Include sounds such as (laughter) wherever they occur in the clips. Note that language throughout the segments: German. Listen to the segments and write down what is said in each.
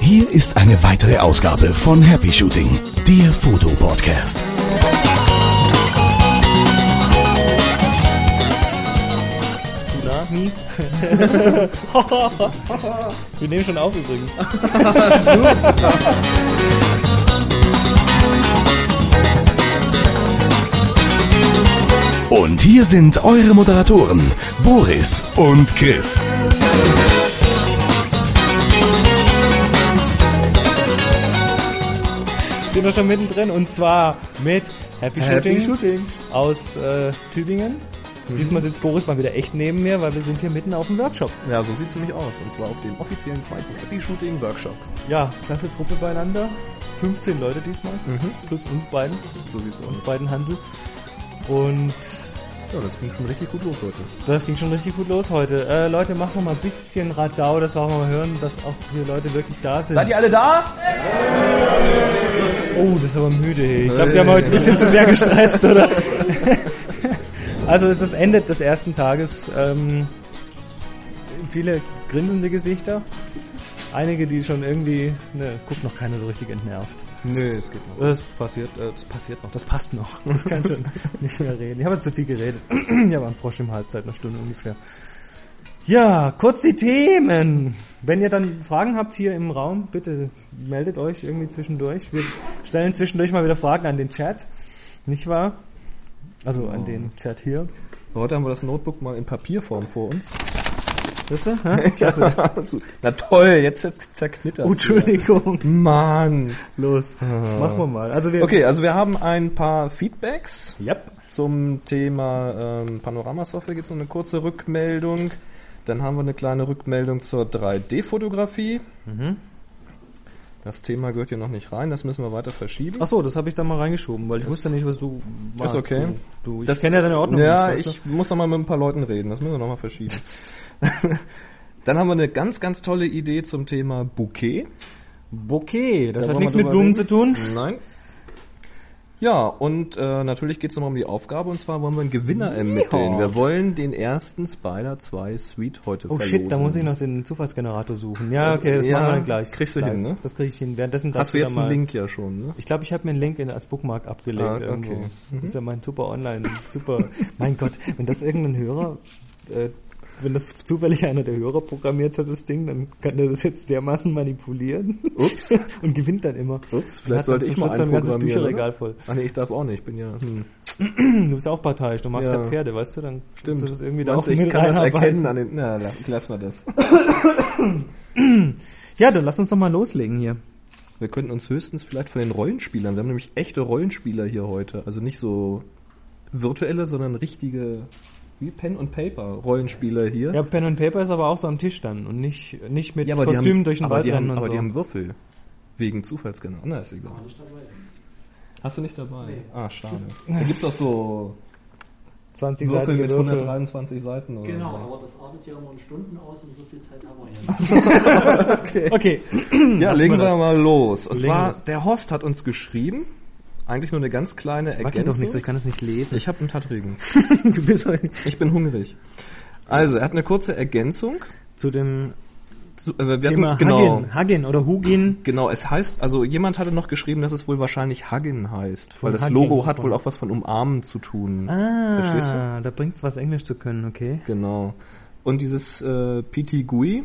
Hier ist eine weitere Ausgabe von Happy Shooting, der Fotopodcast. Tsunami. (laughs) Wir nehmen schon auf übrigens. (laughs) (laughs) Und hier sind eure Moderatoren, Boris und Chris. Sind wir schon mittendrin und zwar mit Happy, Happy Shooting, Shooting. aus äh, Tübingen. Diesmal sitzt Boris mal wieder echt neben mir, weil wir sind hier mitten auf dem Workshop. Ja, so sieht's nämlich aus. Und zwar auf dem offiziellen zweiten Happy Shooting Workshop. Ja, klasse Truppe beieinander. 15 Leute diesmal. Plus uns beiden. So sieht's Uns aus. beiden Hansel. Und Ja, das ging schon richtig gut los heute. das ging schon richtig gut los heute. Äh, Leute, machen wir mal ein bisschen Radau, dass wir auch mal hören, dass auch hier Leute wirklich da sind. Seid ihr alle da? Oh, das ist aber müde. Hey. Ich glaube, die haben heute ein bisschen zu sehr gestresst, oder? (laughs) also es ist das Ende des ersten Tages. Ähm, viele grinsende Gesichter. Einige, die schon irgendwie... Ne, guckt noch keiner so richtig entnervt. Nö, es geht noch. Das passiert, äh, das passiert noch. Das passt noch. (laughs) Das kannst du (laughs) nicht mehr reden. Ich habe zu viel geredet. (clears throat) Ich habe einen Frosch im Hals seit einer Stunde ungefähr. Ja, kurz die Themen. Wenn ihr dann Fragen habt hier im Raum, bitte meldet euch irgendwie zwischendurch. Wir stellen zwischendurch mal wieder Fragen an den Chat. Nicht wahr? Also an den Chat hier. Heute haben wir das Notebook mal in Papierform vor uns. Wisst ihr? Hä? (laughs) Klasse. Na toll, jetzt jetzt zerknittert. Oh, Entschuldigung. Mann. Los. Machen wir mal. Also wir. Okay, also wir haben ein paar Feedbacks. Yep. Zum Thema ähm, Panorama-Software gibt es noch eine kurze Rückmeldung. Dann haben wir eine kleine Rückmeldung zur 3D-Fotografie. Mhm. Das Thema gehört hier noch nicht rein, das müssen wir weiter verschieben. Ach so, das habe ich da mal reingeschoben, weil ich wusste nicht, was du machst. okay. Du, du, ich Das- kenne ja deine Ordnung Ja, nicht. weißt ich muss noch mal mit ein paar Leuten reden, das müssen wir noch mal verschieben. (laughs) (laughs) Dann haben wir eine ganz, ganz tolle Idee zum Thema Bouquet. Bouquet, das Da hat nichts mit Blumen reden? zu tun. Nein. Ja, und äh, natürlich geht es nochmal um die Aufgabe, und zwar wollen wir einen Gewinner ermitteln. Wir wollen den ersten Spider 2 Suite heute Oh verlosen. shit, da muss ich noch den Zufallsgenerator suchen. Ja, Das- okay, das ja, machen wir dann gleich. kriegst du Live. hin, ne? Das kriege ich hin. Währenddessen Hast du jetzt einen Link ja schon, ne? Ich glaube, ich habe mir einen Link in, als Bookmark abgelegt Ah, okay. irgendwo. Mhm. Das ist ja mein super Online, super. (laughs) mein Gott, wenn das irgendein Hörer, äh, wenn das zufällig einer der Hörer programmiert hat, das Ding, dann kann der das jetzt dermaßen manipulieren Ups. (laughs) und gewinnt dann immer. Ups, vielleicht sollte ich mal einen programmieren. Bücherregal voll. Ah nee, ich darf auch nicht, ich bin ja... Hm. (clears throat) Du bist auch parteiisch, du magst ja, Ja. Pferde, weißt du, dann Stimmt. du das irgendwie da Meinst auch du, ich kann das erkennen an den... Na, la- lass mal das. (clears throat) Ja, dann lass uns doch mal loslegen hier. Wir könnten uns höchstens vielleicht von den Rollenspielern, wir haben nämlich echte Rollenspieler hier heute, also nicht so virtuelle, sondern richtige, wie Pen und Paper Rollenspieler hier. Ja, Pen and Paper ist aber auch so am Tisch dann und nicht, nicht mit Ja, aber die Kostümen haben, durch den Wald die rennen haben, und aber so. die haben Würfel. Wegen Zufallsgenerator. Na, ist egal. Hast du nicht dabei? Ah, schade. (laughs) Da gibt's doch so 20 Würfel Seiten mit Würfel. 123 Seiten oder Genau, so. aber das artet ja immer in Stunden aus und so viel Zeit haben wir ja nicht. (laughs) Okay. Ja, Lassen legen wir wir, das. mal los. Und Legen zwar, los. der Horst hat uns geschrieben, eigentlich nur eine ganz kleine Ergänzung. doch nicht, so, ich kann es nicht lesen. Ich habe einen Tattregen. (laughs) du bist Ich bin hungrig. Also, er hat eine kurze Ergänzung. zu dem Zu- äh, wir Thema hatten, genau, Hagen, Hagen oder Hugin. genau, es heißt, also jemand hatte noch geschrieben, dass es wohl wahrscheinlich Haggin heißt, Von weil das Hugging, Logo hat wohl auch was von umarmen zu tun. Ah, Verstehst da bringt was Englisch zu können, okay. Genau. Und dieses äh, PT GUI,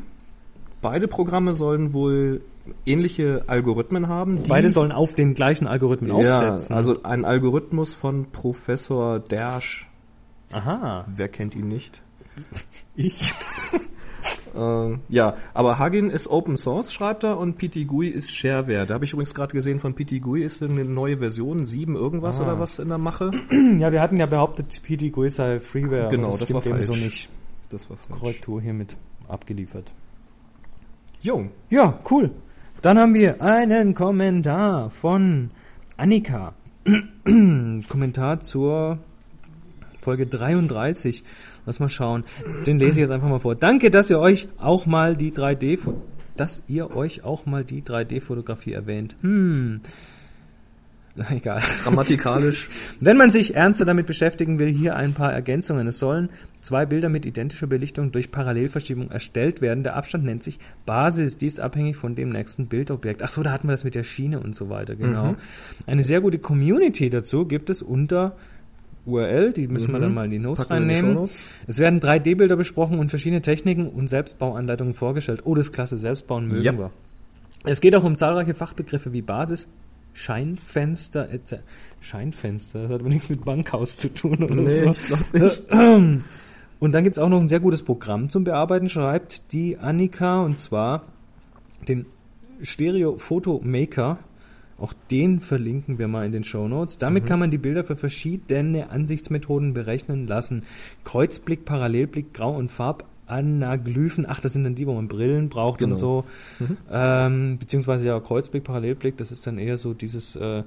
beide Programme sollen wohl ähnliche Algorithmen haben. Beide sollen auf den gleichen Algorithmen ja, aufsetzen. also ein Algorithmus von Professor Dersch. Aha, Wer kennt ihn nicht? (laughs) ich. (laughs) Ähm, ja, aber Huggin ist Open Source, schreibt er, und PT GUI ist Shareware. Da habe ich übrigens gerade gesehen, von PT GUI ist eine neue Version, 7 irgendwas Ah. oder was in der Mache. (clears throat) Ja, wir hatten ja behauptet, PT GUI sei Freeware. Genau, das, das war eben so falsch. nicht. Das war falsch. Korrektur hiermit abgeliefert. Jo, Ja, cool. Dann haben wir einen Kommentar von Annika. (clears throat) Kommentar zur Folge 33. Lass mal schauen. Den lese ich jetzt einfach mal vor. Danke, dass ihr euch auch mal die 3D fo- dass ihr euch auch mal die 3D-Fotografie erwähnt. Hm. Na, (laughs) Egal. grammatikalisch. (laughs) Wenn man sich ernster damit beschäftigen will, hier ein paar Ergänzungen. Es sollen zwei Bilder mit identischer Belichtung durch Parallelverschiebung erstellt werden. Der Abstand nennt sich Basis. Die ist abhängig von dem nächsten Bildobjekt. Ach so, da hatten wir das mit der Schiene und so weiter, genau. Mhm. Eine sehr gute Community dazu gibt es unter URL, die müssen wir Mhm. dann mal in die Notes Packen wir in die reinnehmen. Shownotes. Es werden 3D-Bilder besprochen und verschiedene Techniken und Selbstbauanleitungen vorgestellt. Oh, das ist klasse, Selbstbauen mögen Ja. wir. Es geht auch um zahlreiche Fachbegriffe wie Basis, Scheinfenster etc. Scheinfenster, das hat aber nichts mit Bankhaus zu tun oder Nee, so. ich nicht. (clears throat) Und dann gibt's auch noch ein sehr gutes Programm zum Bearbeiten, schreibt die Annika, und zwar den Stereo Photo Maker. Auch den verlinken wir mal in den Show Notes. Damit kann man die Bilder für verschiedene Ansichtsmethoden berechnen lassen. Kreuzblick, Parallelblick, Grau- und Farbanaglyphen. Ach, das sind dann die, wo man Brillen braucht Genau. und so. Ähm, beziehungsweise ja, Kreuzblick, Parallelblick, das ist dann eher so dieses, äh,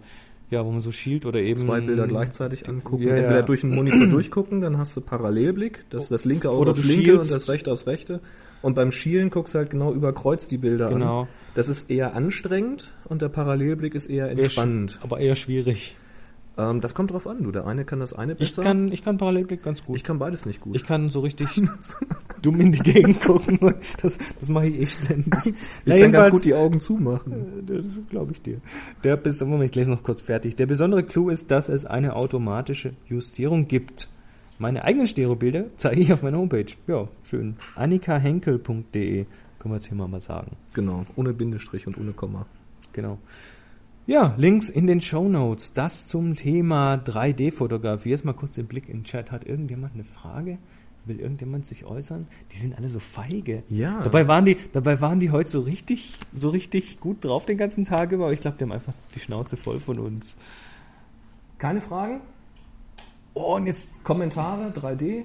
ja, wo man so schielt oder eben Zwei Bilder gleichzeitig angucken. Ja, Entweder ja. durch den Monitor durchgucken, dann hast du Parallelblick, das, das linke Auge Oder aufs linke schielst. und das rechte aufs rechte. Und beim Schielen guckst du halt genau über Kreuz die Bilder an. Genau. Das ist eher anstrengend und der Parallelblick ist eher entspannend. Aber eher schwierig. Ähm, das kommt drauf an, du. Der eine kann das eine Ich besser. kann, ich kann Parallelblick ganz gut. ich kann beides nicht gut. Ich kann so richtig (laughs) dumm in die Gegend gucken. (laughs) Das, das mache ich eh ständig. Ich kann ganz gut die Augen zumachen. Das glaube ich dir. Der bis, Moment, ich lese noch kurz fertig. Der besondere Clou ist, dass es eine automatische Justierung gibt. Meine eigenen Stereobilder zeige ich auf meiner Homepage. Ja, schön. annikahenkel.de können wir jetzt hier mal sagen. Genau, ohne Bindestrich und ohne Komma. Genau. Ja, Links in den Show Notes. Das zum Thema 3D-Fotografie. Jetzt mal kurz den Blick in den Chat. Hat irgendjemand eine Frage? Will irgendjemand sich äußern? Die sind alle so feige. Ja. Dabei waren die, dabei waren die heute so richtig, so richtig gut drauf den ganzen Tag über. Aber ich glaube, die haben einfach die Schnauze voll von uns. Keine Fragen? Oh, und jetzt Kommentare, 3D?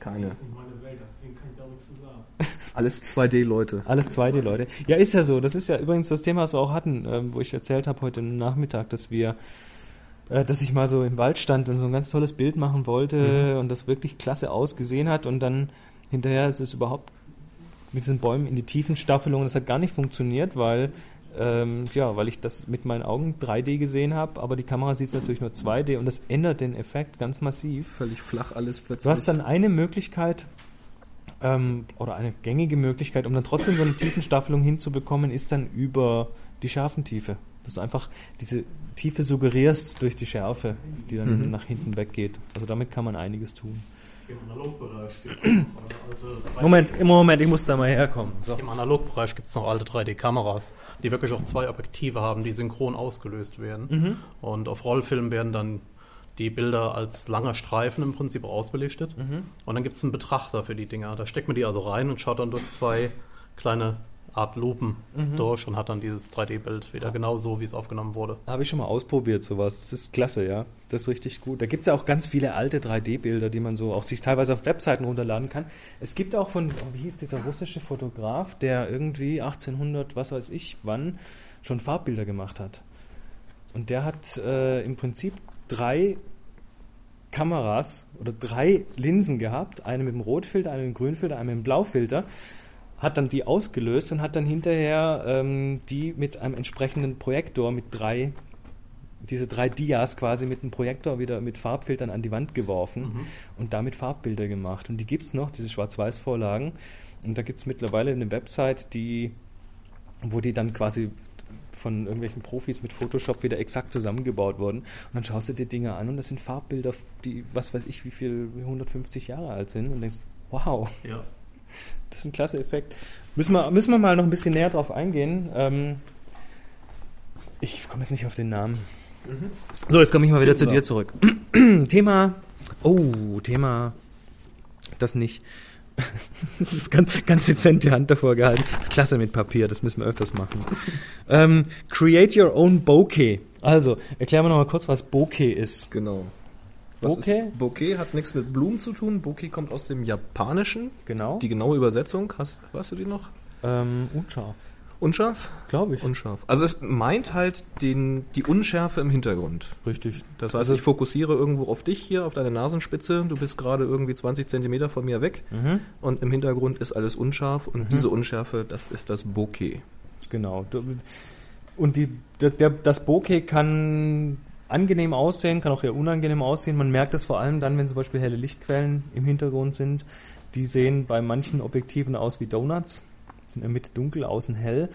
Keine. Das ist nicht meine Welt, deswegen kann ich da nichts zu sagen. (laughs) Alles 2D, Leute. alles 2D, Leute. Ja, ist ja so. Das ist ja übrigens das Thema, was wir auch hatten, ähm, wo ich erzählt habe heute Nachmittag, dass wir, äh, dass ich mal so im Wald stand und so ein ganz tolles Bild machen wollte und das wirklich klasse ausgesehen hat und dann hinterher ist es überhaupt mit diesen Bäumen in die Tiefenstaffelung. Das hat gar nicht funktioniert, weil ähm, ja, weil ich das mit meinen Augen 3D gesehen habe, aber die Kamera sieht es natürlich nur 2D und das ändert den Effekt ganz massiv. Völlig flach alles plötzlich. Du hast dann eine Möglichkeit ähm, oder eine gängige Möglichkeit, um dann trotzdem so eine Tiefenstaffelung hinzubekommen, ist dann über die Schärfentiefe. Dass du einfach diese Tiefe suggerierst durch die Schärfe, die dann Mhm. nach hinten weggeht. Also damit kann man einiges tun. Im Analogbereich gibt es noch alte 3D Moment, im Moment, ich muss da mal herkommen. So. Im Analogbereich gibt es noch alte 3D-Kameras, die wirklich auch zwei Objektive haben, die synchron ausgelöst werden. Und auf Rollfilm werden dann die Bilder als langer Streifen im Prinzip ausbelichtet. Und dann gibt es einen Betrachter für die Dinger. Da steckt man die also rein und schaut dann durch zwei kleine Art Lupen durch und hat dann dieses 3D-Bild wieder genau so, wie es aufgenommen wurde. Habe ich schon mal ausprobiert, sowas. Das ist klasse, ja. Das ist richtig gut. Da gibt es ja auch ganz viele alte 3D-Bilder, die man so auch sich teilweise auf Webseiten runterladen kann. Es gibt auch von, wie hieß dieser russische Fotograf, der irgendwie 1800, was weiß ich, wann, schon Farbbilder gemacht hat. Und der hat äh, im Prinzip drei Kameras oder drei Linsen gehabt. Eine mit dem Rotfilter, eine mit dem Grünfilter, eine mit dem Blaufilter. Hat dann die ausgelöst und hat dann hinterher ähm, die mit einem entsprechenden Projektor mit drei, diese drei Dias quasi mit einem Projektor wieder mit Farbfiltern an die Wand geworfen und damit Farbbilder gemacht. Und die gibt's noch, diese Schwarz-Weiß-Vorlagen. Und da gibt's mittlerweile eine Website, die, wo die dann quasi von irgendwelchen Profis mit Photoshop wieder exakt zusammengebaut wurden. Und dann schaust du dir Dinge an und das sind Farbbilder, die, was weiß ich, wie viel, 150 Jahre alt sind und denkst, wow, Ja. Das ist ein klasse Effekt. Müssen wir, müssen wir mal noch ein bisschen näher drauf eingehen. Ähm, ich komme jetzt nicht auf den Namen. So, jetzt komme ich mal wieder zu Finden dir zurück. (clears throat) Thema, oh, Thema, das nicht. (laughs) Das ist ganz, ganz dezent die Hand davor gehalten. Das ist klasse mit Papier, das müssen wir öfters machen. ähm, create your own bokeh. Also, erklären wir noch mal kurz, was Bokeh ist. Genau. Was Bokeh? Ist, Bokeh hat nichts mit Blumen zu tun. Bokeh kommt aus dem Japanischen. Genau. Die genaue Übersetzung, hast, weißt du die noch? ähm, unscharf, Unscharf? glaube ich. Unscharf. Also es meint halt den, die Unschärfe im Hintergrund. Richtig. Das heißt, Also- ich fokussiere irgendwo auf dich hier, auf deine Nasenspitze. Du bist gerade irgendwie 20 Zentimeter von mir weg. Mhm. Und im Hintergrund ist alles unscharf. Und diese Unschärfe, das ist das Bokeh. Genau. Und die, der, der, das Bokeh kann angenehm aussehen, kann auch eher unangenehm aussehen. Man merkt es vor allem dann, wenn zum Beispiel helle Lichtquellen im Hintergrund sind. Die sehen bei manchen Objektiven aus wie Donuts sind in der Mitte dunkel, außen hell.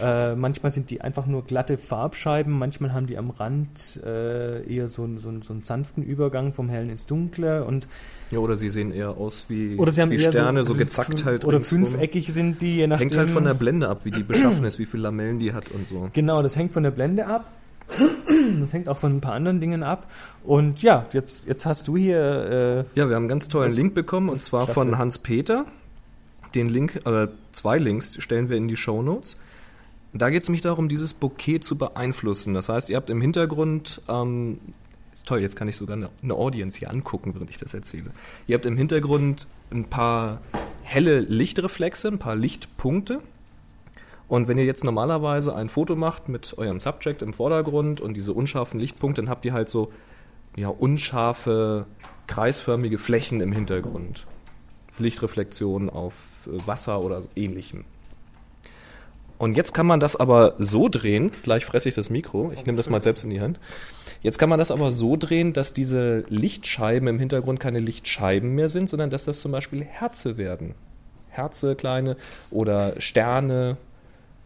Äh, manchmal sind die einfach nur glatte Farbscheiben, manchmal haben die am Rand äh, eher so, so, so einen sanften Übergang vom Hellen ins Dunkle und Ja, oder sie sehen eher aus wie, oder sie haben wie Sterne, so, so gezackt halt. oder ringsrum. fünfeckig sind die, je nachdem. Hängt halt von der Blende ab, wie die beschaffen ist, wie viele Lamellen die hat und so. Genau, das hängt von der Blende ab. Das hängt auch von ein paar anderen Dingen ab. Und ja, jetzt, jetzt hast du hier äh, Ja, wir haben einen ganz tollen Das- Link bekommen und zwar klasse. von Hans Peter. Den Link, äh, zwei Links stellen wir in die Show Notes. Da geht es nämlich darum, dieses Bouquet zu beeinflussen. Das heißt, ihr habt im Hintergrund, ähm, toll, jetzt kann ich sogar eine, eine Audience hier angucken, während ich das erzähle. Ihr habt im Hintergrund ein paar helle Lichtreflexe, ein paar Lichtpunkte. Und wenn ihr jetzt normalerweise ein Foto macht mit eurem Subject im Vordergrund und diese unscharfen Lichtpunkte, dann habt ihr halt so ja, unscharfe, kreisförmige Flächen im Hintergrund. Lichtreflexionen auf äh, Wasser oder ähnlichem. Und jetzt kann man das aber so drehen, gleich fresse ich das Mikro, ich nehme das mal selbst in die Hand. Jetzt kann man das aber so drehen, dass diese Lichtscheiben im Hintergrund keine Lichtscheiben mehr sind, sondern dass das zum Beispiel Herze werden. Herze, kleine oder Sterne.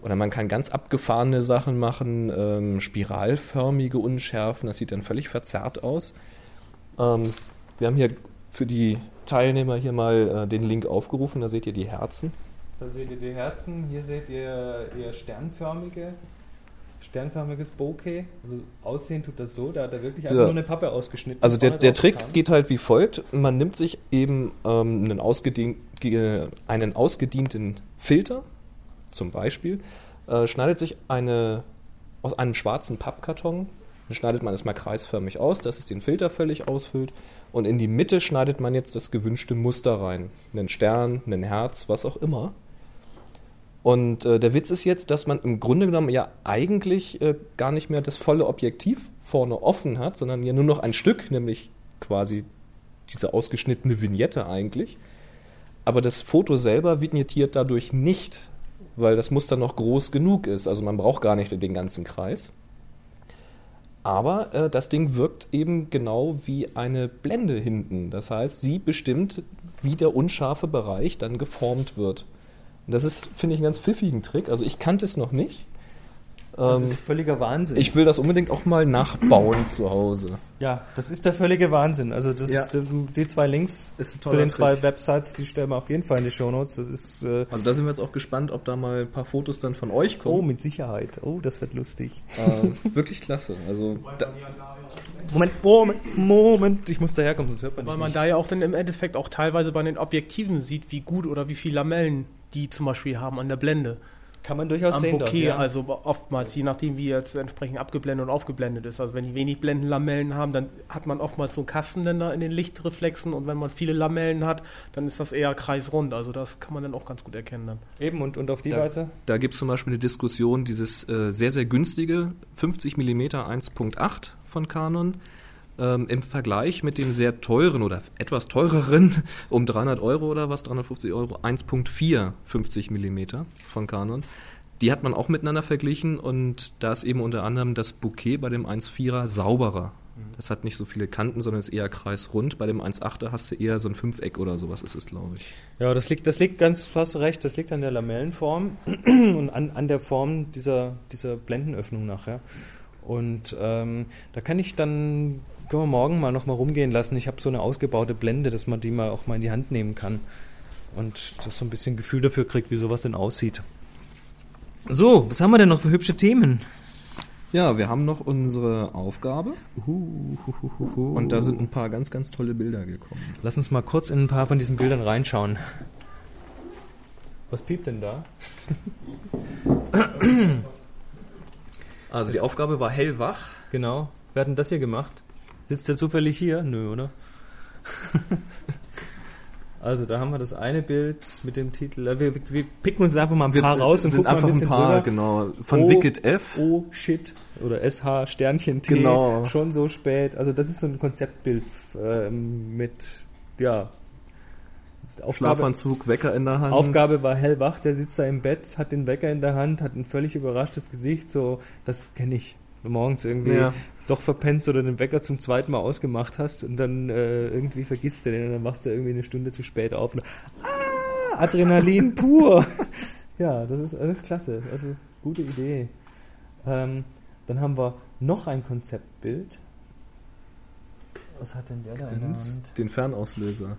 Oder man kann ganz abgefahrene Sachen machen, ähm, spiralförmige Unschärfen, das sieht dann völlig verzerrt aus. Ähm, wir haben hier für die Teilnehmer hier mal äh, den Link aufgerufen, da seht ihr die Herzen. Da seht ihr die Herzen, hier seht ihr eher sternförmige, sternförmiges Bokeh. Also aussehen tut das so, da hat er wirklich So. einfach nur eine Pappe ausgeschnitten. Also der, der Trick geht halt wie folgt. Man nimmt sich eben ähm, einen, ausgedien ge- einen ausgedienten Filter, zum Beispiel, äh, schneidet sich eine aus einem schwarzen Pappkarton, schneidet man es mal kreisförmig aus, dass es den Filter völlig ausfüllt. Und in die Mitte schneidet man jetzt das gewünschte Muster rein. Einen Stern, ein Herz, was auch immer. Und äh, der Witz ist jetzt, dass man im Grunde genommen ja eigentlich äh, gar nicht mehr das volle Objektiv vorne offen hat, sondern ja nur noch ein Stück, nämlich quasi diese ausgeschnittene Vignette eigentlich. Aber das Foto selber vignettiert dadurch nicht, weil das Muster noch groß genug ist. Also man braucht gar nicht den ganzen Kreis. Aber äh, das Ding wirkt eben genau wie eine Blende hinten. Das heißt, sie bestimmt, wie der unscharfe Bereich dann geformt wird. Und das ist, finde ich, einen ganz pfiffigen Trick. Also ich kannte es noch nicht. Das Ähm, ist völliger Wahnsinn. ich will das unbedingt auch mal nachbauen zu Hause. ja, das ist der völlige Wahnsinn. Also das, Ja. die zwei Links zu den zwei Trick. Websites, die stellen wir auf jeden Fall in die Shownotes. Das ist äh, Also da sind wir jetzt auch gespannt, ob da mal ein paar Fotos dann von euch oh kommen. mit Sicherheit. Oh, das wird lustig. äh, (laughs) wirklich klasse. Also da, Moment, Moment, Moment. Ich muss daherkommen, sonst hört man Weil dich man nicht. da ja auch dann im Endeffekt auch teilweise bei den Objektiven sieht, wie gut oder wie viele Lamellen die zum Beispiel haben an der Blende. Kann man durchaus Am sehen dort, ja. also oftmals, je nachdem wie jetzt entsprechend abgeblendet und aufgeblendet ist. Also wenn die wenig Blendenlamellen haben, dann hat man oftmals so einen Kastenländer in den Lichtreflexen und wenn man viele Lamellen hat, dann ist das eher kreisrund. Also das kann man dann auch ganz gut erkennen dann. Eben, und, und auf die Ja. Weise? da gibt es zum Beispiel eine Diskussion, dieses äh, sehr, sehr günstige 50 mm 1.8 von Canon ähm, im Vergleich mit dem sehr teuren oder etwas teureren (laughs) um 300 Euro oder was, 350 Euro 1.4 50 mm von Canon. Die hat man auch miteinander verglichen und da ist eben unter anderem das Bouquet bei dem 1.4er sauberer. Das hat nicht so viele Kanten, sondern ist eher kreisrund. Bei dem 1.8er hast du eher so ein Fünfeck oder sowas ist es, glaube ich. Ja, das liegt, das liegt ganz, hast du recht, das liegt an der Lamellenform (clears throat) und an, an der Form dieser, dieser Blendenöffnung nachher. Und ähm, da kann ich dann, können wir morgen mal noch mal rumgehen lassen. Ich habe so eine ausgebaute Blende, dass man die mal auch mal in die Hand nehmen kann. Und das so ein bisschen Gefühl dafür kriegt, wie sowas denn aussieht. So, was haben wir denn noch für hübsche Themen? Ja, wir haben noch unsere Aufgabe. Und da sind ein paar ganz, ganz tolle Bilder gekommen. Lass uns mal kurz in ein paar von diesen Bildern reinschauen. Was piept denn da? Also die Aufgabe war hellwach. Genau. Wer hat denn das hier gemacht? Sitzt der zufällig hier? Nö, oder? (laughs) also da haben wir das eine Bild mit dem Titel. äh, Wir, wir picken uns einfach mal ein paar raus und sind gucken mal einfach ein ein paar, drüber. genau. Von Oh, Wicked F. Oh shit. Oder SH Sternchen T. Genau. Schon so spät. Also das ist so ein Konzeptbild ähm, mit, ja. Aufgabe, Schlafanzug, Wecker in der Hand. Aufgabe war hellwach, der sitzt da im Bett, hat den Wecker in der Hand, hat ein völlig überraschtes Gesicht, so, das kenne ich. Morgens irgendwie Ja. doch verpennst oder den Wecker zum zweiten Mal ausgemacht hast und dann äh, irgendwie vergisst du den und dann machst du irgendwie eine Stunde zu spät auf. Und, ah, Adrenalin (laughs) pur. ja, das ist alles klasse. Also gute Idee. Ähm, dann haben wir noch ein Konzeptbild. Was hat denn der da in der Hand? Den Fernauslöser.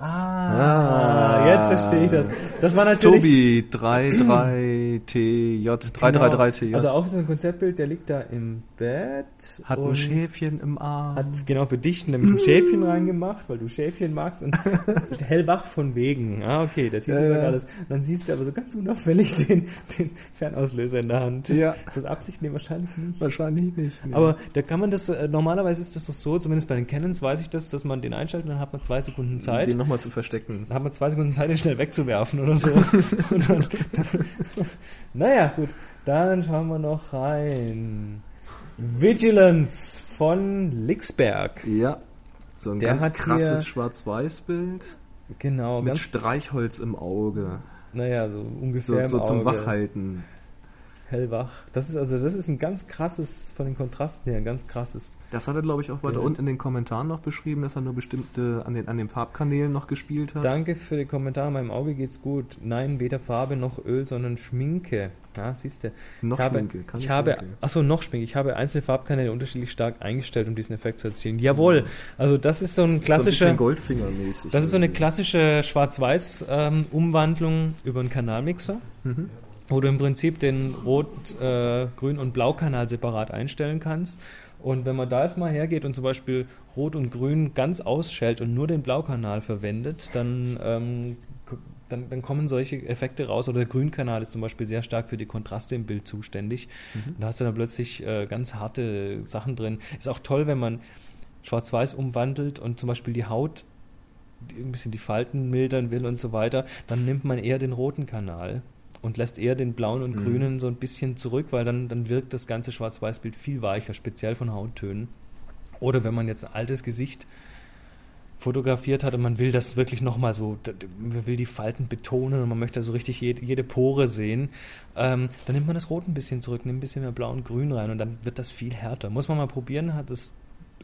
Ah, Ah. jetzt verstehe ich das. Das war natürlich. Tobi 33TJ, 333TJ. Also auch so ein Konzeptbild, der liegt da im Bett. hat ein und Schäfchen im Arm. Hat genau für dich nämlich ein Schäfchen reingemacht, weil du Schäfchen magst und (laughs) hellwach von wegen. Ah, okay, der Titel Ja, sagt ja. alles. Dann siehst du aber so ganz unauffällig den, den Fernauslöser in der Hand. Das, Ja. Ist das Absicht? Nee, wahrscheinlich nicht. Wahrscheinlich nicht. nee. Aber da kann man das, äh, normalerweise ist das doch so, zumindest bei den Canons weiß ich das, dass man den einschaltet und dann hat man zwei Sekunden Zeit. den nochmal zu verstecken. Dann hat man zwei Sekunden Zeit, den schnell wegzuwerfen oder so. (laughs) Dann, naja, gut. Dann schauen wir noch rein. Vigilance von Lixberg. Ja. So ein Der ganz krasses Schwarz-Weiß-Bild Genau, mit Streichholz im Auge. naja, so ungefähr So, so zum. Wachhalten. Hellwach. Das ist also, das ist ein ganz krasses, von den Kontrasten her, ein ganz krasses. Das hat er, glaube ich, auch weiter Ja. unten in den Kommentaren noch beschrieben, dass er nur bestimmte an den, an den Farbkanälen noch gespielt hat. Danke für den Kommentar, meinem Auge geht's gut. Nein, weder Farbe noch Öl, sondern Schminke. Ja, siehst du. Noch ich habe, Schminke, keine ich habe, Schminke. achso, noch Schminke. Ich habe einzelne Farbkanäle unterschiedlich stark eingestellt, um diesen Effekt zu erzielen. Jawohl, also das ist so ein so ein klassischer, Goldfinger-mäßig. das ist so eine klassische Schwarz-Weiß-Umwandlung über einen Kanalmixer, Mhm. wo du im Prinzip den Rot-, äh, Grün- und Blaukanal separat einstellen kannst. Und wenn man da jetzt mal hergeht und zum Beispiel Rot und Grün ganz ausschält und nur den Blaukanal verwendet, dann, ähm, dann, dann kommen solche Effekte raus. Oder der Grünkanal ist zum Beispiel sehr stark für die Kontraste im Bild zuständig. Mhm. Da hast du dann plötzlich äh, ganz harte Sachen drin. Ist auch toll, wenn man Schwarz-Weiß umwandelt und zum Beispiel die Haut ein bisschen die Falten mildern will und so weiter, dann nimmt man eher den roten Kanal und lässt eher den blauen und Mhm. grünen so ein bisschen zurück, weil dann, dann wirkt das ganze Schwarz-Weiß-Bild viel weicher, speziell von Hauttönen. Oder wenn man jetzt ein altes Gesicht fotografiert hat und man will das wirklich nochmal so, man will die Falten betonen und man möchte so richtig jede, jede Pore sehen, ähm, dann nimmt man das Rot ein bisschen zurück, nimmt ein bisschen mehr Blau und Grün rein und dann wird das viel härter. Muss man mal probieren, hat das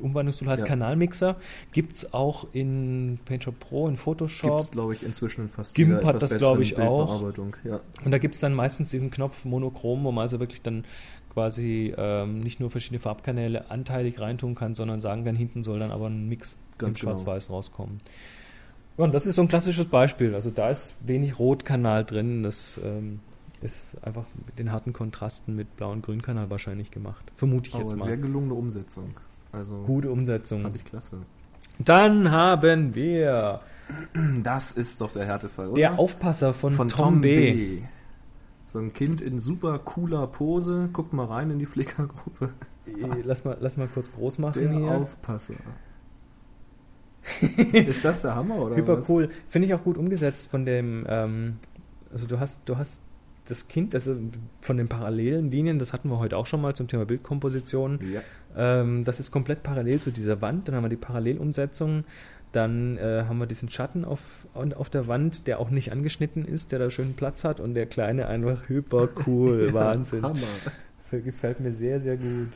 Umwandlungstool heißt Ja. Kanalmixer, gibt es auch in PaintShop Pro, in Photoshop Gibt's, glaube ich, inzwischen in fast GIMP hat das, glaub ich, auch. Ja. und da gibt es dann meistens diesen Knopf Monochrom, wo man also wirklich dann quasi ähm, nicht nur verschiedene Farbkanäle anteilig reintun kann, sondern sagen kann, hinten soll dann aber ein Mix Ganz genau. Schwarz-Weiß rauskommen. Ja, und das ist so ein klassisches Beispiel. Also da ist wenig Rotkanal drin. Das ähm, ist einfach mit den harten Kontrasten mit Blau- und Grünkanal wahrscheinlich gemacht. Vermute ich Aber jetzt mal. sehr gelungene Umsetzung. Also Gute Umsetzung. fand ich klasse. Dann haben wir (clears throat) Das ist doch der Härtefall, oder? der Aufpasser von, von Tom, B. So ein Kind in super cooler Pose. Guckt mal rein in die Flickergruppe. Äh, Lass mal, lass mal kurz groß machen Der hier. Aufpasser. (laughs) ist das der Hammer, oder Hyper was? cool. Finde ich auch gut umgesetzt von dem, ähm, also du hast, du hast das Kind, also von den parallelen Linien, das hatten wir heute auch schon mal zum Thema Bildkomposition. Ja. Ähm, das ist komplett parallel zu dieser Wand. Dann haben wir die Parallelumsetzung. Dann äh, haben wir diesen Schatten auf, auf der Wand, der auch nicht angeschnitten ist, der da schön Platz hat und der kleine einfach hyper cool. (laughs) Wahnsinn. Hammer. Das gefällt mir sehr, sehr gut.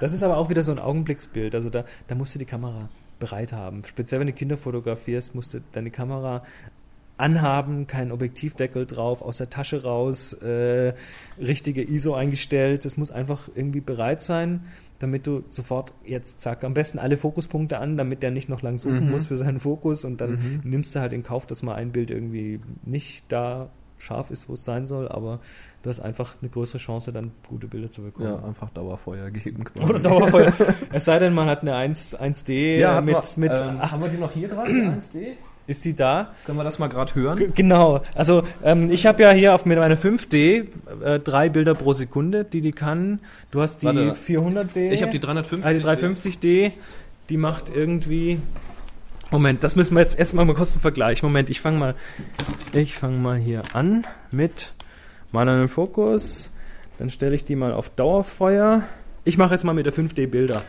Das ist aber auch wieder so ein Augenblicksbild. Also da, da musst du die Kamera bereit haben. Speziell wenn du Kinder fotografierst, musst du deine Kamera anhaben, kein Objektivdeckel drauf, aus der Tasche raus, äh, richtige ISO eingestellt. Das muss einfach irgendwie bereit sein, damit du sofort jetzt zack, am besten alle Fokuspunkte an, damit der nicht noch lang suchen Mhm. muss für seinen Fokus und dann Mhm. nimmst du halt in Kauf, dass mal ein Bild irgendwie nicht da scharf ist, wo es sein soll, aber du hast einfach eine größere Chance, dann gute Bilder zu bekommen. Ja, einfach Dauerfeuer geben quasi. Oder Dauerfeuer. (laughs) es sei denn, man hat eine 1, 1D Ja, mit, man- mit ähm, ach, haben wir die noch hier gerade, die 1D? Ist die da? Können wir das mal gerade hören? G genau. Also ähm, ich habe ja hier auf mit meiner 5D äh, drei Bilder pro Sekunde, die die kann. Du hast die Warte. 400D. Ich habe die 350. also die 350D, die macht irgendwie Moment, das müssen wir jetzt erstmal mal kurz zum Vergleich. Moment, ich fange mal ich fange mal hier an mit meinem Fokus. Dann stelle ich die mal auf Dauerfeuer. Ich mache jetzt mal mit der 5D Bilder.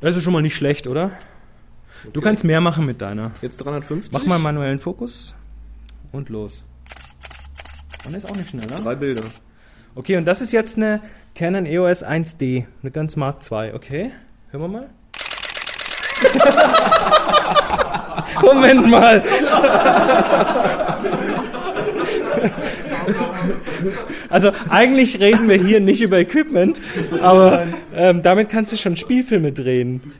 Das ist schon mal nicht schlecht, oder? Du kannst mehr machen mit deiner. Jetzt 350. Mach mal manuellen Fokus und los. Und ist auch nicht schnell, ne? Drei Bilder. Okay, und das ist jetzt eine Canon EOS 1D, eine ganz Mark II. Okay, hören wir mal. (laughs) Moment mal. (laughs) Also eigentlich reden wir hier nicht über Equipment, aber ähm, damit kannst du schon Spielfilme drehen.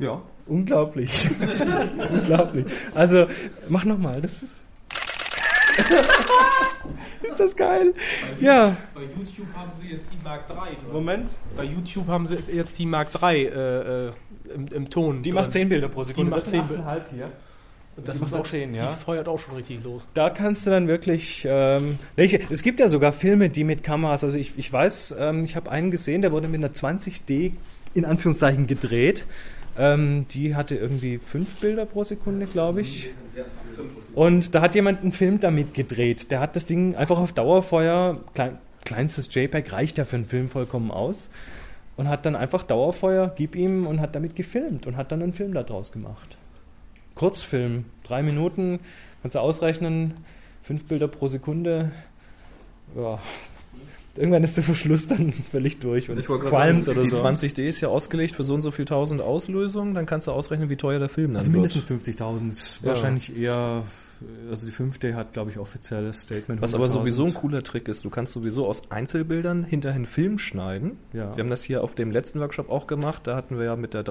Ja. Unglaublich. (laughs) Unglaublich. Also mach nochmal, das ist. (laughs) ist das geil? Ja. Bei YouTube haben sie jetzt die Mark III. Moment. Bei YouTube haben sie jetzt die Mark III äh, äh, im, im Ton. Die drin. macht 10 Bilder pro Sekunde. Die macht Das sind 10 Bilder. 8,5 hier. Das die ist auch 10, ja. Die feuert auch schon richtig los. Da kannst du dann wirklich. Ähm, es gibt ja sogar Filme, die mit Kameras. Also ich, ich weiß, ähm, ich habe einen gesehen, der wurde mit einer 20D in Anführungszeichen gedreht. Ähm, die hatte irgendwie 5 Bilder pro Sekunde, glaube ich. Und da hat jemand einen Film damit gedreht. Der hat das Ding einfach auf Dauerfeuer, klein, kleinstes JPEG reicht ja für einen Film vollkommen aus. Und hat dann einfach Dauerfeuer, gib ihm und hat damit gefilmt und hat dann einen Film daraus gemacht. Kurzfilm, drei Minuten, kannst du ausrechnen, fünf Bilder pro Sekunde. Ja. Irgendwann ist der Verschluss dann (laughs) völlig durch und Ich qualmt sagen, oder die so. 20D ist ja ausgelegt für so und so viel tausend Auslösungen, dann kannst du ausrechnen, wie teuer der Film dann Also mindestens wird. 50.000. Ja. Wahrscheinlich eher, also die 5D hat, glaube ich, offizielles Statement. Was aber 100.000. sowieso ein cooler Trick ist, du kannst sowieso aus Einzelbildern hinterher einen Film schneiden. Ja. Wir haben das hier auf dem letzten Workshop auch gemacht, da hatten wir ja mit der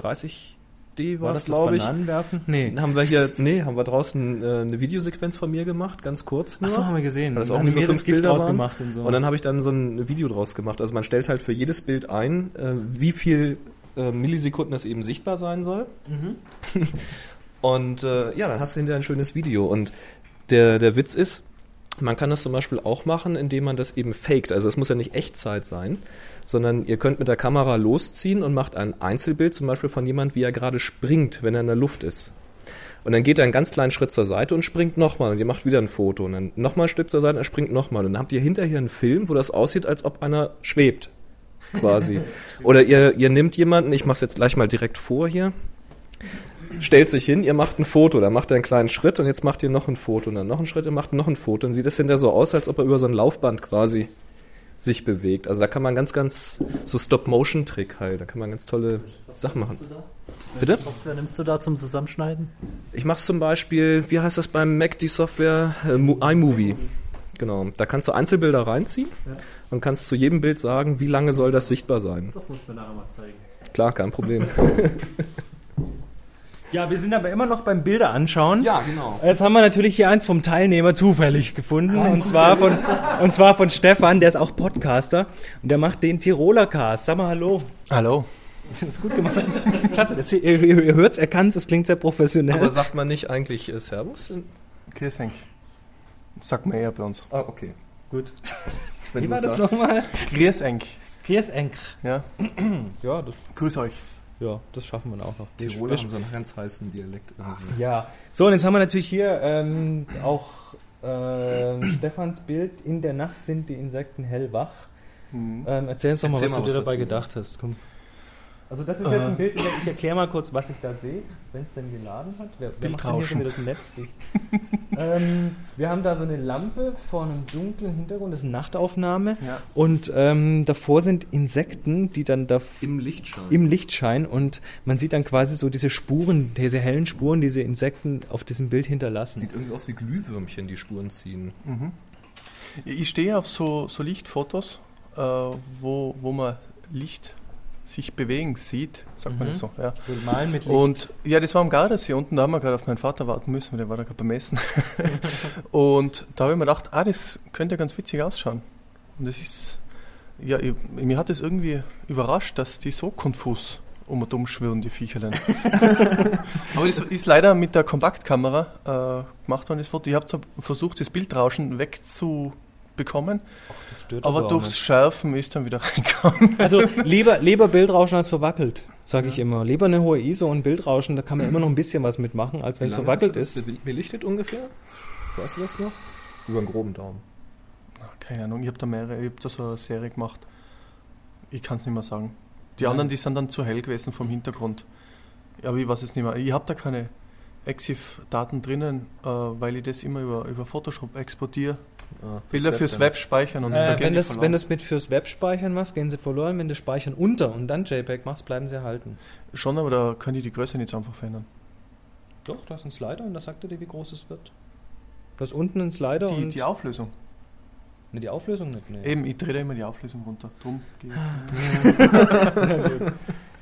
30D war, War das, das das glaube ich. Bananenwerfen? Nee. Dann haben wir hier, nee, haben wir draußen äh, eine Videosequenz von mir gemacht, ganz kurz nur. Achso, haben wir gesehen. Weil das auch so das fünf Bilder draus gemacht und so. Und dann habe ich dann so ein Video draus gemacht. Also man stellt halt für jedes Bild ein, äh, wie viel äh, Millisekunden es eben sichtbar sein soll. (laughs) und äh, ja, dann hast du hinterher ein schönes Video. Und der, der Witz ist, man kann das zum Beispiel auch machen, indem man das eben faked. Also es muss ja nicht Echtzeit sein, sondern ihr könnt mit der Kamera losziehen und macht ein Einzelbild zum Beispiel von jemand, wie er gerade springt, wenn er in der Luft ist. Und dann geht er einen ganz kleinen Schritt zur Seite und springt nochmal und ihr macht wieder ein Foto und dann nochmal ein Stück zur Seite und er springt nochmal. Und dann habt ihr hinterher einen Film, wo das aussieht, als ob einer schwebt. Quasi. (laughs) Oder ihr, ihr nehmt jemanden, ich mach's jetzt gleich mal direkt vor hier, stellt sich hin, ihr macht ein Foto, dann macht er einen kleinen Schritt und jetzt macht ihr noch ein Foto und dann noch einen Schritt und macht noch ein Foto und sieht es hinterher so aus, als ob er über so ein Laufband quasi sich bewegt. Also da kann man ganz, ganz so Stop-Motion-Trick halt, da kann man ganz tolle Sachen machen. Bitte? Software nimmst du da zum Zusammenschneiden? Ich mache zum Beispiel, wie heißt das beim Mac, die Software? Äh, Mo- iMovie. Genau. Da kannst du Einzelbilder reinziehen und kannst zu jedem Bild sagen, wie lange soll das sichtbar sein. Das musst du mir nachher mal zeigen. Klar, kein Problem. (laughs) ja, wir sind aber immer noch beim Bilder anschauen. ja, genau. Jetzt haben wir natürlich hier eins vom Teilnehmer zufällig gefunden. Und zwar, von, (laughs) und zwar von Stefan, der ist auch Podcaster. Und der macht den Tiroler Cast. Sag mal Hallo. Hallo. Das ist gut gemacht. Klasse. Das, ihr ihr, ihr hört es, er kann es, es klingt sehr professionell. Aber sagt man nicht eigentlich äh, Servus? Grüß euch. Sagt man eher bei uns. Ah, okay. gut. Wenn Wie war das sagst. nochmal? Grüß euch. Grüß Enk. Ja. Ja, das, Grüß euch. Ja, das schaffen wir auch noch. Tiroler haben so einen ganz heißen Dialekt. irgendwie. Ja. So, und jetzt haben wir natürlich hier ähm, auch ähm, (clears throat) Stefans Bild. In der Nacht sind die Insekten hellwach. Mhm. Ähm, erzähl uns doch mal, Erzähl was mal du dir dabei gedacht hast. Komm. Also das ist jetzt ein Bild, ich erkläre mal kurz, was ich da sehe, wenn es denn geladen hat. Wer, wer macht denn hier schon wieder das Netz dicht? (laughs) ähm, wir haben da so eine Lampe vor einem dunklen Hintergrund, das ist eine Nachtaufnahme. Ja. Und ähm, davor sind Insekten, die dann da Im Lichtschein. im Lichtschein und man sieht dann quasi so diese Spuren, diese hellen Spuren, diese Insekten auf diesem Bild hinterlassen. Sieht irgendwie aus wie Glühwürmchen, die Spuren ziehen. Mhm. Ich stehe auf so, so Lichtfotos, äh, wo, wo man Licht sich bewegen sieht, sagt man Mhm. das so. Ja. Malen mit Licht. Und ja, das war am Gardasee unten, da haben wir gerade auf meinen Vater warten müssen, weil der war da gerade beim Essen. (laughs) und da habe ich mir gedacht, ah, das könnte ganz witzig ausschauen. Und das ist, ja, ich, mir hat es irgendwie überrascht, dass die so konfus um und um schwirren, die Viecherlein. (laughs) (laughs) Aber das ist leider mit der Kompaktkamera äh, gemacht worden, das Foto. Ich habe versucht, das Bildrauschen wegzubekommen, Das stört aber durchs. Schärfen ist dann wieder (laughs) reingekommen. Also lieber, lieber Bildrauschen als verwackelt, sage ich immer. Lieber eine hohe ISO und Bildrauschen, da kann man immer noch ein bisschen was mitmachen, als wenn es verwackelt ist. Belichtet ungefähr? Weißt du das noch? Über einen groben Daumen. Keine Ahnung, ich habe da mehrere, ich habe da so eine Serie gemacht. Ich kann es nicht mehr sagen. Die Nein. anderen, die sind dann zu hell gewesen vom Hintergrund. Aber ich weiß es nicht mehr. Ich habe da keine EXIF-Daten drinnen, äh, weil ich das immer über, über Photoshop exportiere Ah, Bilder fürs dann. Web speichern und da Äh, wenn, die das, wenn das mit fürs Web speichern machst, gehen sie verloren. Wenn du speichern unter und dann JPEG machst, bleiben sie erhalten. Schon, aber da kann ich die Größe nicht so einfach verändern. Doch, da ist ein Slider und da sagt er dir, wie groß es wird. Da ist unten ein Slider Die, und die Auflösung. Ne, die Auflösung nicht. Nee. Eben, ich drehe da immer die Auflösung runter. Drum (laughs) gehe ich.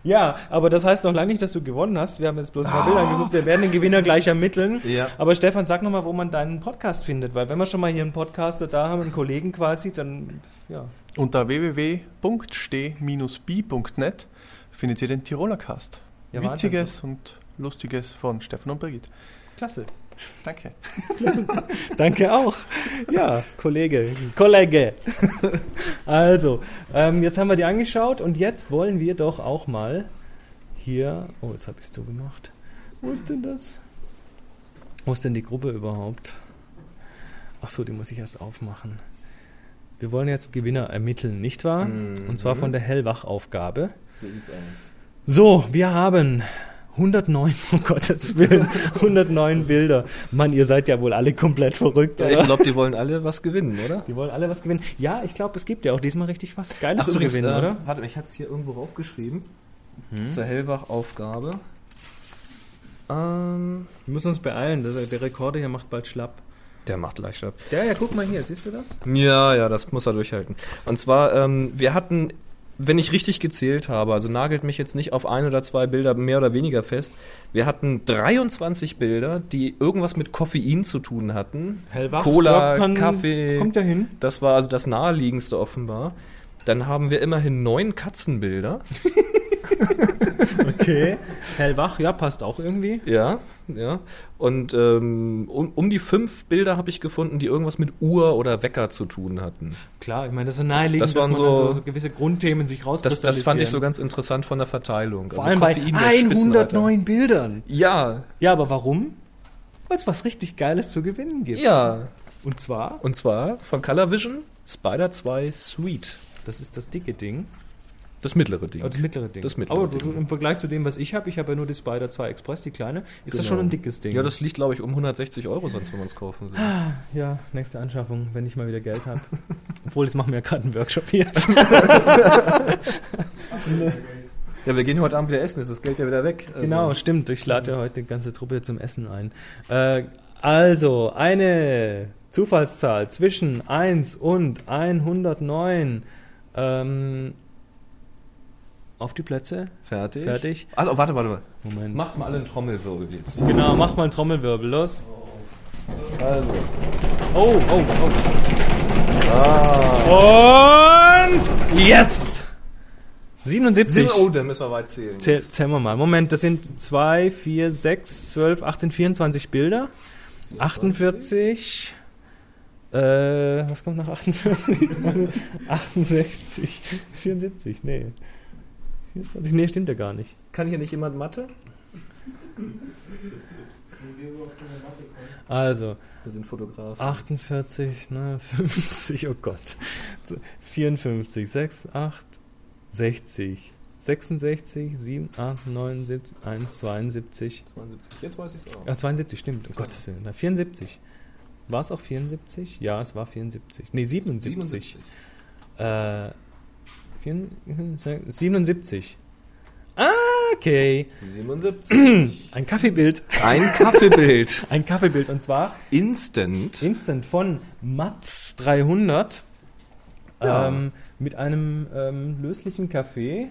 Ja, aber das heißt noch lange nicht, dass du gewonnen hast. Wir haben jetzt bloß ein paar Bilder angeguckt. Wir werden den Gewinner gleich ermitteln. Ja. Aber Stefan, sag nochmal, wo man deinen Podcast findet. Weil wenn wir schon mal hier einen Podcaster da haben, einen Kollegen quasi, dann, ja. Unter www.ste-bi.net findet ihr den Tiroler Cast. ja Wahnsinn. Witziges und Lustiges von Stefan und Birgit. Klasse. Danke. (laughs) Danke auch. Ja, Kollege. Kollege. Also, ähm, jetzt haben wir die angeschaut und jetzt wollen wir doch auch mal hier. Oh, jetzt habe ich es zugemacht. Wo ist denn das? Wo ist denn die Gruppe überhaupt? Ach so, die muss ich erst aufmachen. Wir wollen jetzt Gewinner ermitteln, nicht wahr? Mhm. Und zwar von der Hellwach-Aufgabe. So sieht's aus. So, wir haben 109, (laughs) um Gottes Willen, 109 Bilder. Mann, ihr seid ja wohl alle komplett verrückt, Ja, ich glaube, die wollen alle was gewinnen, oder? Die wollen alle was gewinnen. Ja, ich glaube, es gibt ja auch diesmal richtig was Geiles zu übrigens, gewinnen, äh, oder? Warte, ich hatte es hier irgendwo raufgeschrieben. Zur Hellwach-Aufgabe. Ähm, Wir müssen uns beeilen, der, der Rekorder hier macht bald schlapp. der macht leicht ab. Ja, ja, guck mal hier, siehst du das? Ja, ja, das muss er durchhalten. Und zwar, ähm, wir hatten, wenn ich richtig gezählt habe, also nagelt mich jetzt nicht auf ein oder zwei Bilder mehr oder weniger fest, wir hatten 23 Bilder, die irgendwas mit Koffein zu tun hatten. Hellwach. Cola, kann- Kaffee. Kommt ja hin. Das war also das naheliegendste offenbar. Dann haben wir immerhin neun Katzenbilder. (laughs) Okay. Hellwach, ja, passt auch irgendwie. Ja, ja. Und ähm, um, um die fünf Bilder habe ich gefunden, die irgendwas mit Uhr oder Wecker zu tun hatten. Klar, ich meine, das ist naheliegend, Das waren dass man so- dann so gewisse Grundthemen sich Das, rauskristallisieren. das fand ich so ganz interessant von der Verteilung. Vor allem bei Koffein, Spitzenreiter. 109 Bildern. Ja, Ja, aber warum? Weil es was richtig Geiles zu gewinnen gibt. ja. Und zwar, Und zwar von Colorvision Spider 2 Suite. das ist das dicke Ding. Das mittlere Ding. Oh, das mittlere Ding. Das mittlere Aber Ding. im Vergleich zu dem, was ich habe, ich habe ja nur die Spider 2 Express, die kleine, ist das Genau. schon ein dickes Ding. Ja, das liegt, glaube ich, um 160 Euro sonst, wenn man es kaufen will. Ja, nächste Anschaffung, wenn ich mal wieder Geld habe. (laughs) Obwohl, jetzt machen wir ja gerade einen Workshop hier. (laughs) (laughs) Ja, wir gehen heute Abend wieder essen, ist das Geld ja wieder weg. Also- Genau, stimmt. Ich lade ja heute die ganze Truppe zum Essen ein. Äh, also, eine Zufallszahl zwischen 1 und 109. Ähm, auf die Plätze. Fertig. Fertig. Also, warte, warte, warte. Moment. Macht mal alle einen Trommelwirbel jetzt. Genau, mach mal einen Trommelwirbel, los. Also. Oh, oh, oh. Ah. Und jetzt! 77. Oh, da müssen wir weit zählen. Zähl, zählen wir mal. Moment, das sind 2, 4, 6, 12, 18, 24 Bilder. 48. Äh, was kommt nach 48? 68. 74, nee. 24, nee, stimmt ja gar nicht. Kann hier nicht jemand Mathe? Also, Wir sind Fotografen. 48, ne, 50, oh Gott. 54, 6, 8, 60, 66, 7, 8, 9, 7, 1, 72. 72. Jetzt weiß ich es auch. Ja, 72, stimmt, um Gottes Willen. Na, 74. War es auch 74? Ja, es war 74. Nee, 77. 77. Äh, 74, 77. Ah, okay. 77. (clears throat) Ein Kaffeebild. Ein Kaffeebild. (laughs) Ein Kaffeebild und zwar Instant. Instant von Matz 300 Ja. ähm, mit einem ähm, löslichen Kaffee,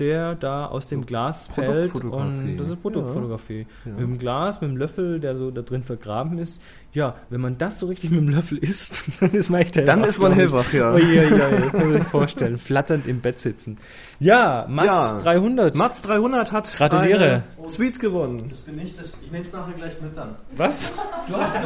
der da aus dem Glas fällt. Und das ist Produktfotografie. Ja. Mit dem Glas, mit dem Löffel, der so da drin vergraben ist. Ja, wenn man das so richtig mit dem Löffel isst, (laughs) dann ist man echt hellwach. Dann ist man hellwach, ja. Ui, ui, ui, das kann man sich vorstellen. Flatternd im Bett sitzen. Ja, Matz Ja. 300. Matz 300 hat Gratuliere. Suite gewonnen. Das bin ich, das, ich nehme es nachher gleich mit dann. Was? Du hast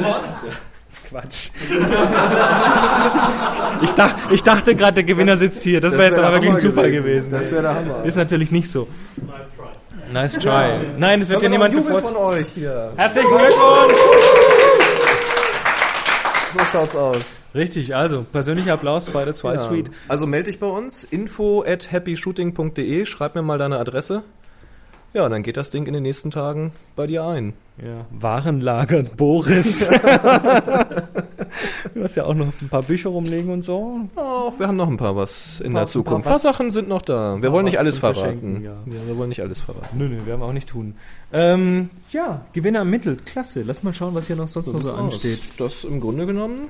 Quatsch. (laughs) ich, dach, ich dachte gerade, der Gewinner sitzt hier. Das, wäre jetzt aber wirklich ein Zufall gewesen. Das wäre der Hammer. Ist natürlich nicht so. Nice try. Nice try. Nein, es wird ja niemand Jubel gefreut. von euch hier. Herzlichen Glückwunsch! So schaut's aus. Richtig, also persönlicher Applaus bei der 2 Ja. Suite. Also melde dich bei uns. Info at happyshooting.de. Schreib mir mal deine Adresse. Ja, dann geht das Ding in den nächsten Tagen bei dir ein. Ja, Warenlager Boris. (laughs) Du hast ja auch noch ein paar Bücher rumlegen und so. Oh, wir haben noch ein paar was in paar- der Zukunft. ein Ein paar paar Sachen sind noch da. Wir wollen nicht alles verraten. Verschenken, ja. wir wollen nicht alles verraten. Nö, nö, werden wir auch nicht tun. Ähm, ja, Gewinner ermittelt. Klasse. Lass mal schauen, was hier noch sonst noch so aus. ansteht. Das im Grunde genommen.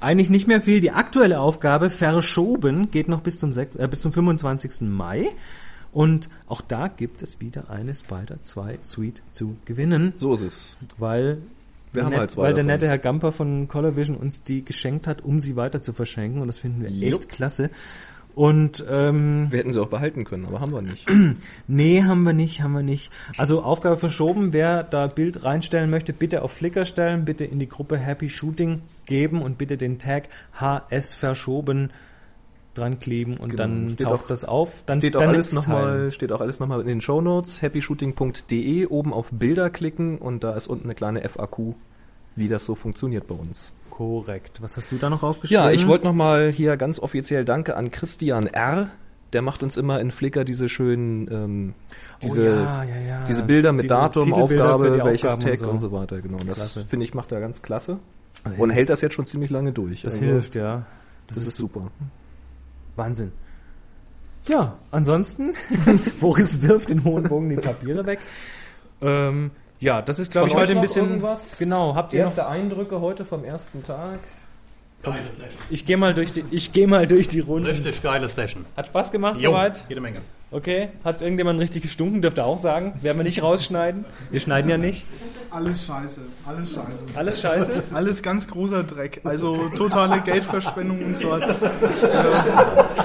Eigentlich nicht mehr viel. Die aktuelle Aufgabe verschoben geht noch bis zum, 6, äh, bis zum 25. Mai. Und auch da gibt es wieder eine Spider 2 Suite zu gewinnen, So ist es. weil, Wir haben nett- halt zwei weil der nette Herr Gamper von Colorvision uns die geschenkt hat, um sie weiter zu verschenken. Und das finden wir Jupp. echt klasse. Und ähm, Wir hätten sie auch behalten können, aber haben wir nicht. (clears throat) Nee, haben wir nicht, haben wir nicht. Also Aufgabe verschoben, wer da Bild reinstellen möchte, bitte auf Flickr stellen, bitte in die Gruppe Happy Shooting geben und bitte den Tag HS verschoben dran kleben und Genau. dann Steht taucht auch- das auf. Dann, steht, auch dann alles nichts noch teilen. mal, steht auch alles nochmal in den Shownotes. happyshooting.de, oben auf Bilder klicken und da ist unten eine kleine FAQ, wie das so funktioniert bei uns. Korrekt. Was hast du da noch aufgeschrieben? Ja, ich wollte nochmal hier ganz offiziell Danke an Christian R. Der macht uns immer in Flickr diese schönen, ähm, diese, oh, ja, ja, ja. diese Bilder mit Diese Datum, Aufgabe, welches Aufgaben Tag und so. weiter. Genau, das finde ich macht er ganz klasse Also und hält das jetzt schon ziemlich lange durch. Das Also, hilft, ja. Das, ist super. Wahnsinn. Ja, ansonsten, (laughs) Boris wirft in hohen Bogen die Papiere weg. Ähm, ja, das ist, glaube ich, heute ein noch bisschen. irgendwas? Genau, habt ihr noch Erste Eindrücke heute vom ersten Tag. Geile Session. Ich gehe mal durch die, ich gehe mal durch die Runde. Richtig geile Session. Hat Spaß gemacht Jo, soweit? Jede Menge. Okay. Hat's irgendjemand richtig gestunken? Dürft ihr auch sagen. Werden wir nicht rausschneiden. Wir schneiden ja nicht. Alles scheiße, alles scheiße. Alles scheiße. (laughs) Alles ganz großer Dreck. Also totale Geldverschwendung und so weiter.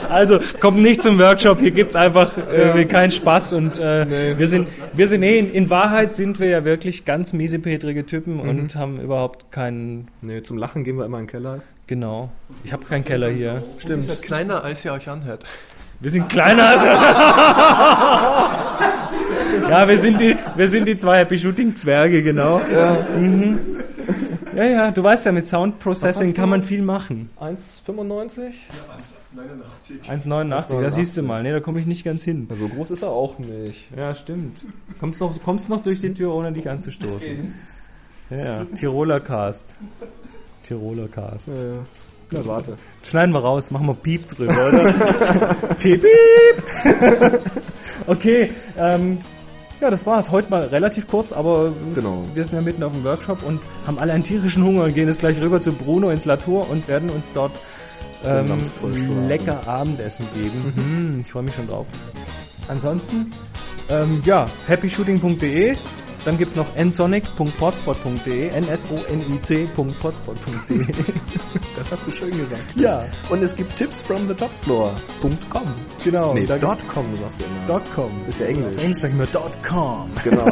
Also kommt nicht zum Workshop. Hier gibt's einfach äh, keinen Spaß und äh, wir sind, wir sind eh in, in Wahrheit sind wir ja wirklich ganz miesepetrige Typen und haben überhaupt keinen. Nee, zum Lachen gehen wir immer in den Keller. Genau. Ich habe keinen Keller hier. Ihr seid kleiner, als ihr euch anhört. Wir sind kleiner als. (laughs) ja, wir sind die, wir sind die zwei Happy Shooting Zwerge, genau. Ja. Mhm. ja, ja, du weißt ja, mit Sound Processing kann man viel machen. 1,95? 1,89, da siehst du mal, ne, da komme ich nicht ganz hin. So groß ist er auch nicht. Ja, stimmt. Kommst noch, kommst noch durch die Tür, ohne dich anzustoßen. Ja, Tiroler Cast. Tiroler Cast. Na, warte. Schneiden wir raus, machen wir Piep drüber, oder? (laughs) Tee, Piep! (laughs) okay, ähm, ja, das war's. Heute mal relativ kurz, aber Genau. wir sind ja mitten auf dem Workshop und haben alle einen tierischen Hunger und gehen jetzt gleich rüber zu Bruno ins Latour und werden uns dort ähm, lecker Abendessen geben. Mhm, ich freue mich schon drauf. Ansonsten, ähm, ja, happyshooting.de. Dann gibt's noch nsonic.potspot.de, n-s-o-n-i-c.potspot.de. (laughs) Das hast du schön gesagt. Ja. Und es gibt Tipps from the topfloor.com. Genau. Nee, da dot .com sagst du immer. Dot .com. Ist ja Englisch. Auf Englisch sagen wir dot .com. Genau. (laughs)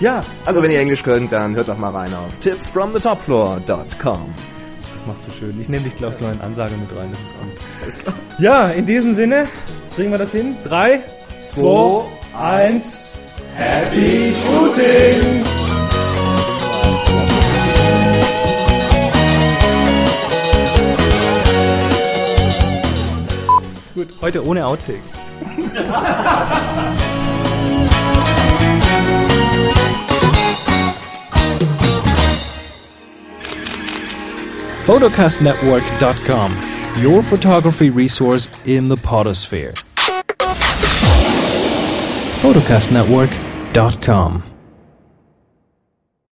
Ja, Also wenn ihr Englisch könnt, dann hört doch mal rein auf tipsfromthetopfloor.com. das machst du schön. Ich nehme dich, glaube ich, so in Ansage mit rein. Das ist gut. Ja, in diesem Sinne, kriegen wir das hin. Drei, zwei, eins. Happy Shooting! Gut, heute ohne Outtakes. (laughs) photocastnetwork.com, your photography resource in the potosphere. photocastnetwork.com dot com.